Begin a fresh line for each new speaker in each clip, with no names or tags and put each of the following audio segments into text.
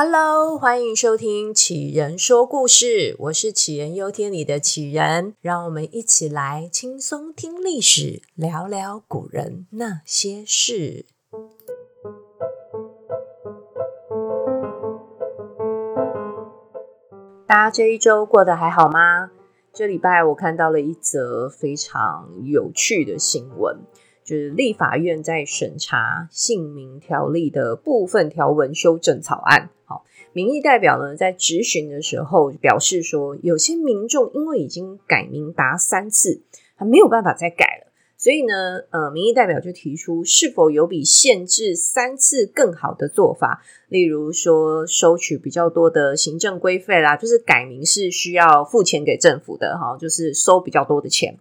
Hello，欢迎收听杞人说故事，我是杞人忧天里的杞人，让我们一起来轻松听历史，聊聊古人那些事。大家这一周过得还好吗？这礼拜我看到了一则非常有趣的新闻。就是立法院在审查姓名条例的部分条文修正草案。好，民意代表呢在质询的时候表示说，有些民众因为已经改名达三次，他没有办法再改了，所以呢，呃，民意代表就提出是否有比限制三次更好的做法，例如说收取比较多的行政规费啦，就是改名是需要付钱给政府的哈，就是收比较多的钱。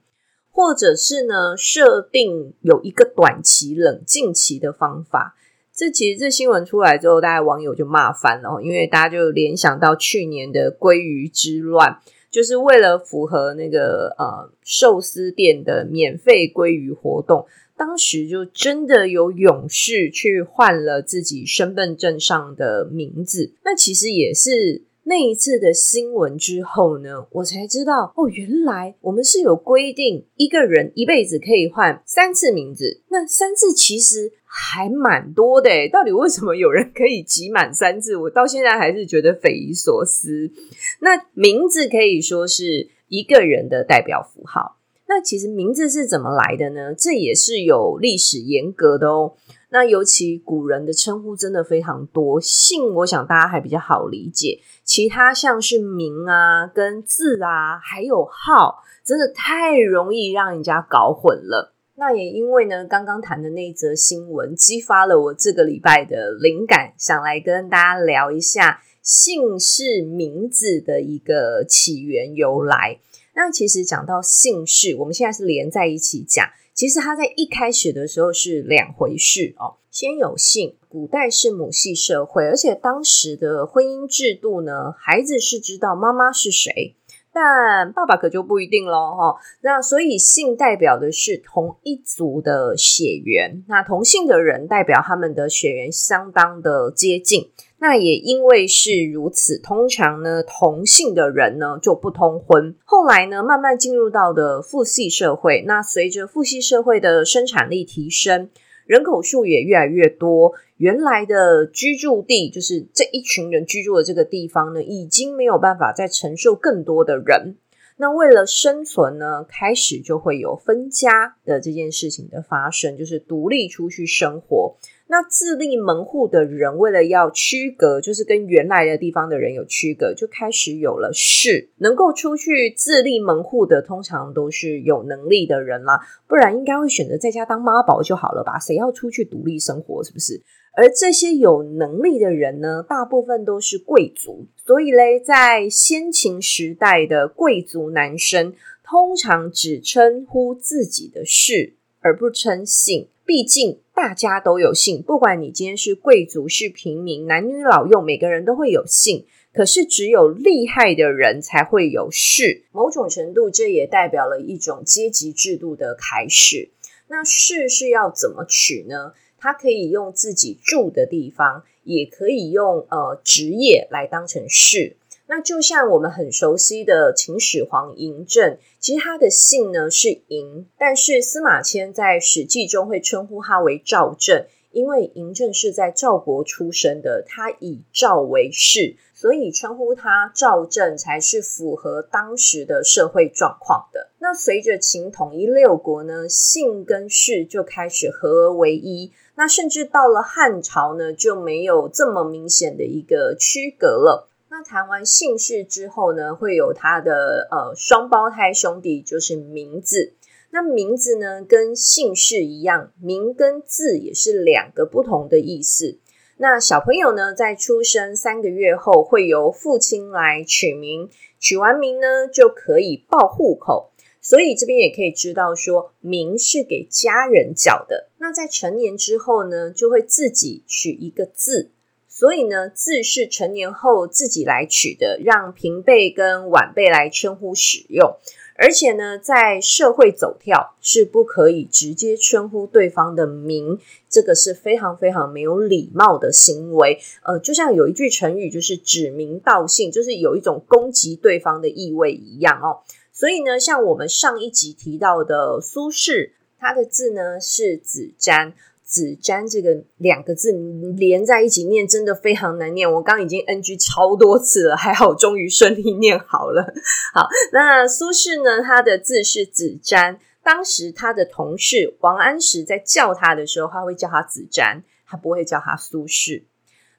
或者是呢，设定有一个短期冷静期的方法。这其实这新闻出来之后，大家网友就骂翻了，因为大家就联想到去年的鲑鱼之乱，就是为了符合那个呃寿司店的免费鲑鱼活动，当时就真的有勇士去换了自己身份证上的名字。那其实也是。那一次的新闻之后呢，我才知道哦，原来我们是有规定，一个人一辈子可以换三次名字。那三次其实还蛮多的，到底为什么有人可以集满三次？我到现在还是觉得匪夷所思。那名字可以说是一个人的代表符号。那其实名字是怎么来的呢？这也是有历史沿革的哦。那尤其古人的称呼真的非常多，姓我想大家还比较好理解，其他像是名啊、跟字啊，还有号，真的太容易让人家搞混了。那也因为呢，刚刚谈的那则新闻，激发了我这个礼拜的灵感，想来跟大家聊一下姓氏名字的一个起源由来。那其实讲到姓氏，我们现在是连在一起讲。其实它在一开始的时候是两回事哦。先有姓，古代是母系社会，而且当时的婚姻制度呢，孩子是知道妈妈是谁，但爸爸可就不一定喽哈。那所以姓代表的是同一族的血缘，那同姓的人代表他们的血缘相当的接近。那也因为是如此，通常呢，同姓的人呢就不通婚。后来呢，慢慢进入到的父系社会。那随着父系社会的生产力提升，人口数也越来越多，原来的居住地，就是这一群人居住的这个地方呢，已经没有办法再承受更多的人。那为了生存呢，开始就会有分家的这件事情的发生，就是独立出去生活。那自立门户的人，为了要区隔，就是跟原来的地方的人有区隔，就开始有了氏。能够出去自立门户的，通常都是有能力的人啦，不然应该会选择在家当妈宝就好了吧？谁要出去独立生活，是不是？而这些有能力的人呢，大部分都是贵族，所以嘞，在先秦时代的贵族男生，通常只称呼自己的氏，而不称姓。毕竟大家都有姓，不管你今天是贵族是平民，男女老幼，每个人都会有姓。可是只有厉害的人才会有氏。某种程度，这也代表了一种阶级制度的开始。那氏是要怎么取呢？他可以用自己住的地方，也可以用呃职业来当成氏。那就像我们很熟悉的秦始皇嬴政，其实他的姓呢是嬴，但是司马迁在《史记》中会称呼他为赵政，因为嬴政是在赵国出生的，他以赵为氏，所以称呼他赵政才是符合当时的社会状况的。那随着秦统一六国呢，姓跟氏就开始合而为一，那甚至到了汉朝呢，就没有这么明显的一个区隔了。那谈完姓氏之后呢，会有他的呃双胞胎兄弟，就是名字。那名字呢，跟姓氏一样，名跟字也是两个不同的意思。那小朋友呢，在出生三个月后，会由父亲来取名，取完名呢，就可以报户口。所以这边也可以知道说，名是给家人缴的。那在成年之后呢，就会自己取一个字。所以呢，字是成年后自己来取的，让平辈跟晚辈来称呼使用。而且呢，在社会走跳是不可以直接称呼对方的名，这个是非常非常没有礼貌的行为。呃，就像有一句成语，就是指名道姓，就是有一种攻击对方的意味一样哦。所以呢，像我们上一集提到的苏轼，他的字呢是子瞻。子瞻这个两个字连在一起念，真的非常难念。我刚已经 NG 超多次了，还好终于顺利念好了。好，那苏轼呢？他的字是子瞻。当时他的同事王安石在叫他的时候，他会叫他子瞻，他不会叫他苏轼。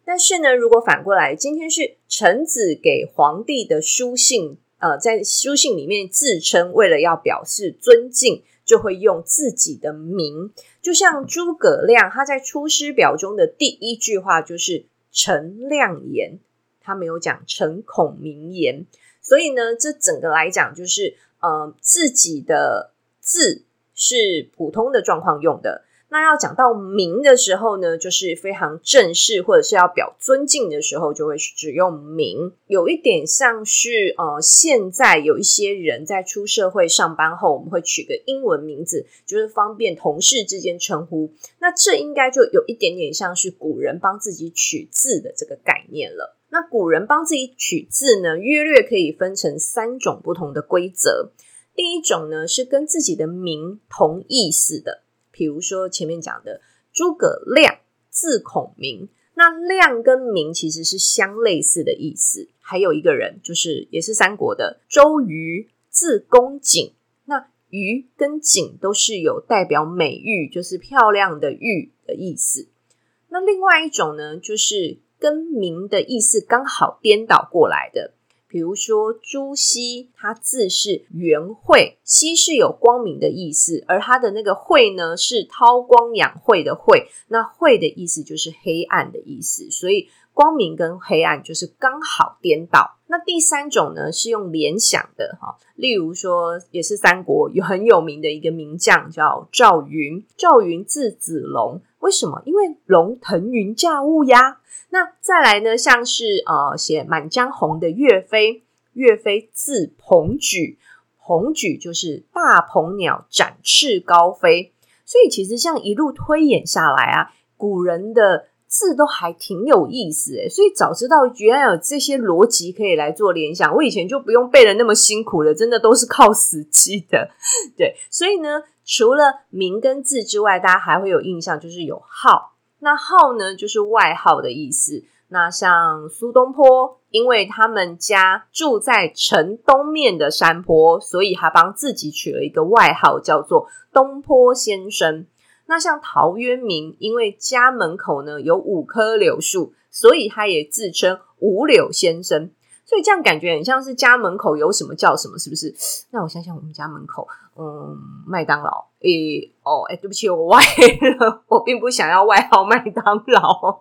但是呢，如果反过来，今天是臣子给皇帝的书信，呃，在书信里面自称，为了要表示尊敬。就会用自己的名，就像诸葛亮，他在《出师表》中的第一句话就是“陈亮言”，他没有讲“陈孔明言”。所以呢，这整个来讲就是，呃，自己的字是普通的状况用的。那要讲到名的时候呢，就是非常正式或者是要表尊敬的时候，就会使用名。有一点像是呃，现在有一些人在出社会上班后，我们会取个英文名字，就是方便同事之间称呼。那这应该就有一点点像是古人帮自己取字的这个概念了。那古人帮自己取字呢，约略可以分成三种不同的规则。第一种呢，是跟自己的名同意思的。比如说前面讲的诸葛亮，字孔明，那亮跟明其实是相类似的意思。还有一个人，就是也是三国的周瑜，字公瑾，那瑜跟瑾都是有代表美玉，就是漂亮的玉的意思。那另外一种呢，就是跟明的意思刚好颠倒过来的。比如说朱熹，他字是元晦，熹是有光明的意思，而他的那个晦呢，是韬光养晦的晦，那晦的意思就是黑暗的意思，所以光明跟黑暗就是刚好颠倒。那第三种呢，是用联想的哈，例如说也是三国有很有名的一个名将叫赵云，赵云字子龙，为什么？因为龙腾云驾雾呀。那再来呢，像是呃写《满江红》的岳飞，岳飞字鹏举，鹏举就是大鹏鸟展翅高飞。所以其实像一路推演下来啊，古人的字都还挺有意思诶，所以早知道原来有这些逻辑可以来做联想，我以前就不用背的那么辛苦了，真的都是靠死记的。对，所以呢，除了名跟字之外，大家还会有印象，就是有号。那号呢，就是外号的意思。那像苏东坡，因为他们家住在城东面的山坡，所以他帮自己取了一个外号，叫做东坡先生。那像陶渊明，因为家门口呢有五棵柳树，所以他也自称五柳先生。所以这样感觉很像是家门口有什么叫什么，是不是？那我想想，我们家门口，嗯，麦当劳。诶，哦，诶，对不起，我歪了，我并不想要外号麦当劳。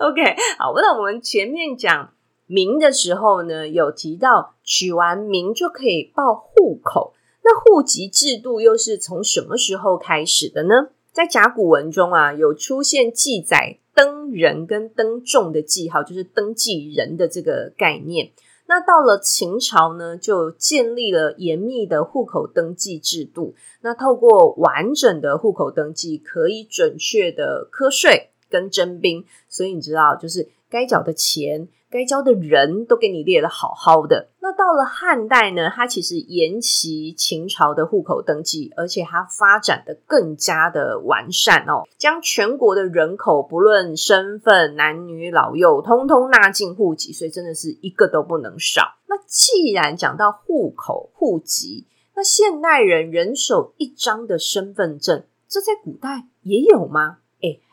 OK，好，那我们前面讲名的时候呢，有提到取完名就可以报户口。那户籍制度又是从什么时候开始的呢？在甲骨文中啊，有出现记载。登人跟登众的记号，就是登记人的这个概念。那到了秦朝呢，就建立了严密的户口登记制度。那透过完整的户口登记，可以准确的课税跟征兵。所以你知道，就是该缴的钱。该交的人都给你列了好好的。那到了汉代呢，它其实沿袭秦朝的户口登记，而且它发展的更加的完善哦，将全国的人口不论身份、男女老幼，通通纳进户籍，所以真的是一个都不能少。那既然讲到户口、户籍，那现代人人手一张的身份证，这在古代也有吗？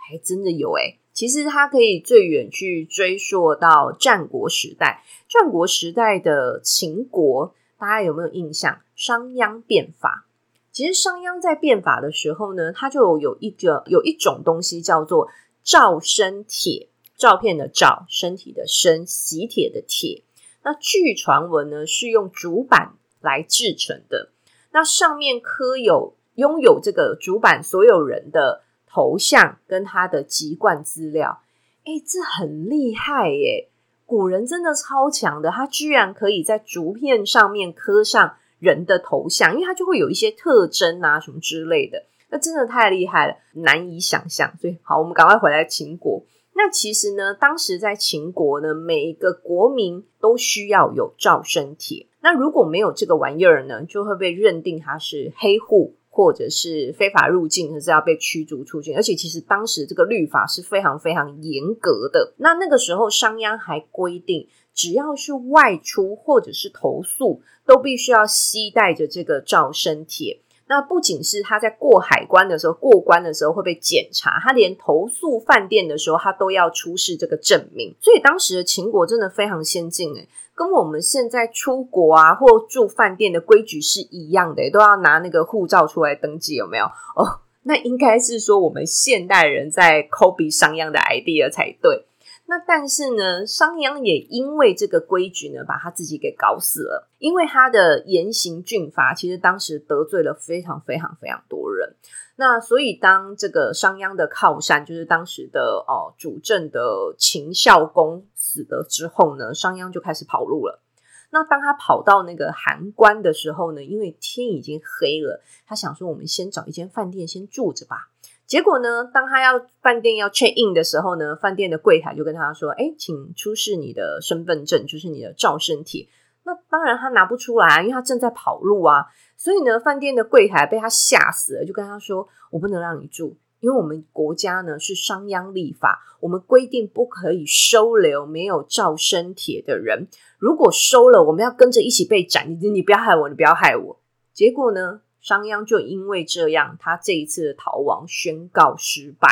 还真的有诶。其实它可以最远去追溯到战国时代。战国时代的秦国，大家有没有印象？商鞅变法。其实商鞅在变法的时候呢，他就有一个有一种东西叫做照身铁，照片的照，身体的身，喜铁的铁。那据传闻呢，是用竹板来制成的。那上面刻有拥有这个竹板所有人的。头像跟他的籍贯资料，诶，这很厉害耶！古人真的超强的，他居然可以在竹片上面刻上人的头像，因为他就会有一些特征啊什么之类的。那真的太厉害了，难以想象。所以好，我们赶快回来秦国。那其实呢，当时在秦国呢，每一个国民都需要有照生帖。那如果没有这个玩意儿呢，就会被认定他是黑户，或者是非法入境，就是要被驱逐出境。而且其实当时这个律法是非常非常严格的。那那个时候商鞅还规定，只要是外出或者是投宿，都必须要携带着这个赵生帖。那不仅是他在过海关的时候，过关的时候会被检查，他连投诉饭店的时候，他都要出示这个证明。所以当时的秦国真的非常先进诶，跟我们现在出国啊或住饭店的规矩是一样的，都要拿那个护照出来登记，有没有？哦，那应该是说我们现代人在 copy 商鞅的 idea 才对。那但是呢，商鞅也因为这个规矩呢，把他自己给搞死了。因为他的严刑峻法，其实当时得罪了非常非常非常多人。那所以当这个商鞅的靠山，就是当时的哦主政的秦孝公死了之后呢，商鞅就开始跑路了。那当他跑到那个函关的时候呢，因为天已经黑了，他想说，我们先找一间饭店先住着吧。结果呢，当他要饭店要 check in 的时候呢，饭店的柜台就跟他说：“哎，请出示你的身份证，就是你的照生帖。”那当然他拿不出来啊，因为他正在跑路啊。所以呢，饭店的柜台被他吓死了，就跟他说：“我不能让你住，因为我们国家呢是商鞅立法，我们规定不可以收留没有照生帖的人。如果收了，我们要跟着一起被斩。你你不要害我，你不要害我。”结果呢？商鞅就因为这样，他这一次的逃亡宣告失败。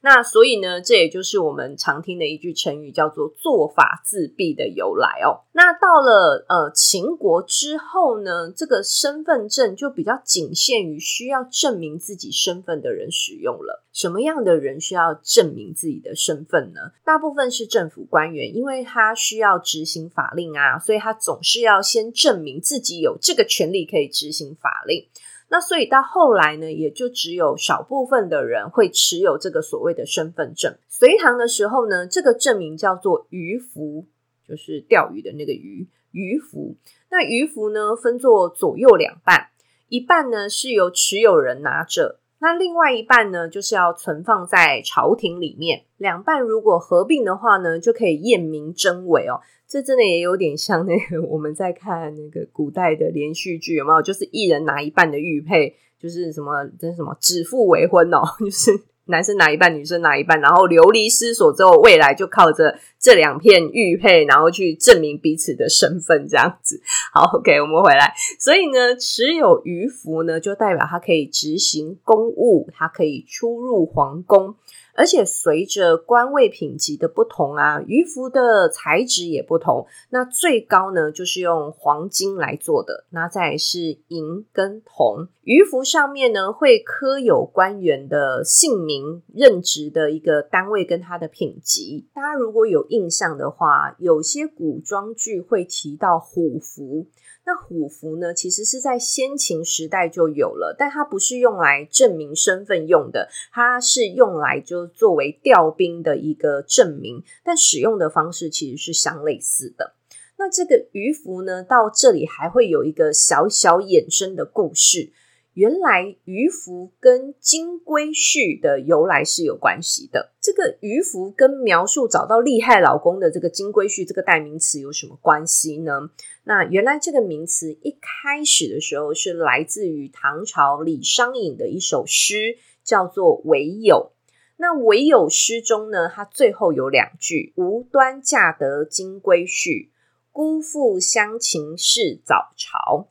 那所以呢，这也就是我们常听的一句成语，叫做“做法自毙”的由来哦。那到了呃秦国之后呢，这个身份证就比较仅限于需要证明自己身份的人使用了。什么样的人需要证明自己的身份呢？大部分是政府官员，因为他需要执行法令啊，所以他总是要先证明自己有这个权利可以执行法令。那所以到后来呢，也就只有少部分的人会持有这个所谓的身份证。隋唐的时候呢，这个证明叫做鱼符，就是钓鱼的那个鱼，鱼符。那鱼符呢，分作左右两半，一半呢是由持有人拿着，那另外一半呢就是要存放在朝廷里面。两半如果合并的话呢，就可以验明真伪哦。这真的也有点像那个我们在看那个古代的连续剧，有没有？就是一人拿一半的玉佩，就是什么，这是什么指腹为婚哦，就是男生拿一半，女生拿一半，然后流离失所之后，未来就靠着这两片玉佩，然后去证明彼此的身份，这样子。好，OK，我们回来。所以呢，持有鱼符呢，就代表他可以执行公务，他可以出入皇宫。而且随着官位品级的不同啊，鱼符的材质也不同。那最高呢，就是用黄金来做的。那再来是银跟铜。鱼符上面呢，会刻有官员的姓名、任职的一个单位跟他的品级。大家如果有印象的话，有些古装剧会提到虎符。那虎符呢，其实是在先秦时代就有了，但它不是用来证明身份用的，它是用来就作为调兵的一个证明，但使用的方式其实是相类似的。那这个鱼符呢，到这里还会有一个小小衍生的故事。原来鱼符跟金龟婿的由来是有关系的。这个鱼符跟描述找到厉害老公的这个金龟婿这个代名词有什么关系呢？那原来这个名词一开始的时候是来自于唐朝李商隐的一首诗，叫做《唯有》。那《唯有》诗中呢，它最后有两句：“无端嫁得金龟婿，辜负乡情是早朝。”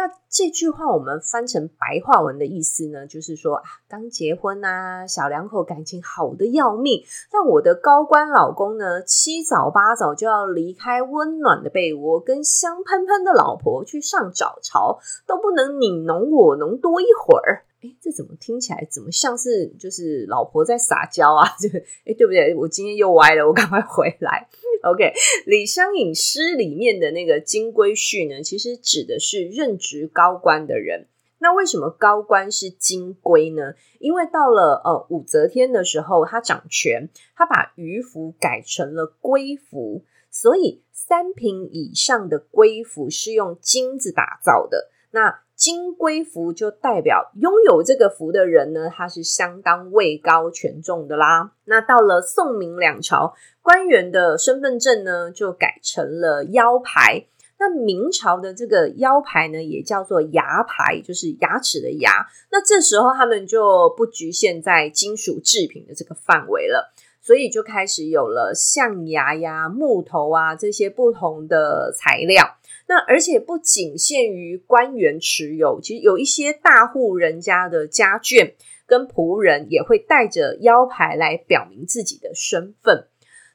那这句话我们翻成白话文的意思呢，就是说啊，刚结婚啊，小两口感情好的要命，但我的高官老公呢，七早八早就要离开温暖的被窝，跟香喷喷的老婆去上早朝，都不能你侬我侬多一会儿。诶，这怎么听起来怎么像是就是老婆在撒娇啊？就诶，对不对？我今天又歪了，我赶快回来。OK，李商隐诗里面的那个金龟婿呢，其实指的是任职高官的人。那为什么高官是金龟呢？因为到了呃武则天的时候，他掌权，他把鱼符改成了龟符，所以三品以上的龟符是用金子打造的。那金龟福就代表拥有这个福的人呢，他是相当位高权重的啦。那到了宋明两朝，官员的身份证呢就改成了腰牌。那明朝的这个腰牌呢，也叫做牙牌，就是牙齿的牙。那这时候他们就不局限在金属制品的这个范围了，所以就开始有了象牙呀、木头啊这些不同的材料。那而且不仅限于官员持有，其实有一些大户人家的家眷跟仆人也会带着腰牌来表明自己的身份。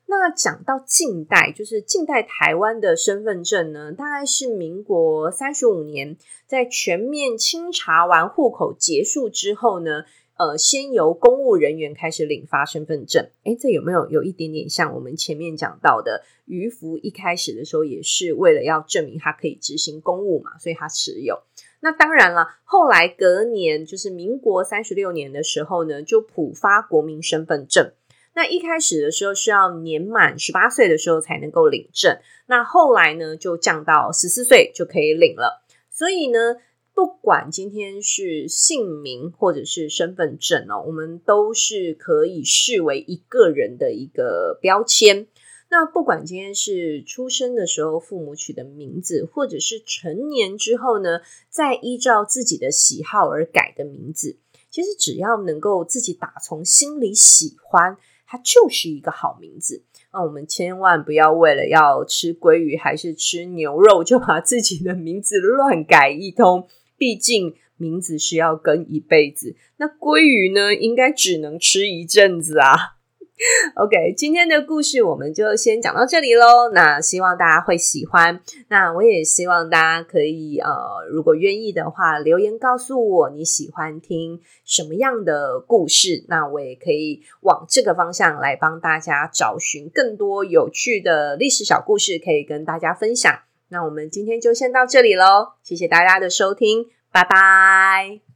那讲到近代，就是近代台湾的身份证呢，大概是民国三十五年，在全面清查完户口结束之后呢。呃，先由公务人员开始领发身份证，诶，这有没有有一点点像我们前面讲到的渔夫一开始的时候也是为了要证明他可以执行公务嘛，所以他持有。那当然了，后来隔年就是民国三十六年的时候呢，就普发国民身份证。那一开始的时候是要年满十八岁的时候才能够领证，那后来呢就降到十四岁就可以领了。所以呢。不管今天是姓名或者是身份证哦，我们都是可以视为一个人的一个标签。那不管今天是出生的时候父母取的名字，或者是成年之后呢，再依照自己的喜好而改的名字，其实只要能够自己打从心里喜欢，它就是一个好名字。那我们千万不要为了要吃鲑鱼还是吃牛肉，就把自己的名字乱改一通。毕竟名字是要跟一辈子，那鲑鱼呢，应该只能吃一阵子啊。OK，今天的故事我们就先讲到这里喽。那希望大家会喜欢，那我也希望大家可以呃，如果愿意的话，留言告诉我你喜欢听什么样的故事，那我也可以往这个方向来帮大家找寻更多有趣的历史小故事，可以跟大家分享。那我们今天就先到这里喽，谢谢大家的收听，拜拜。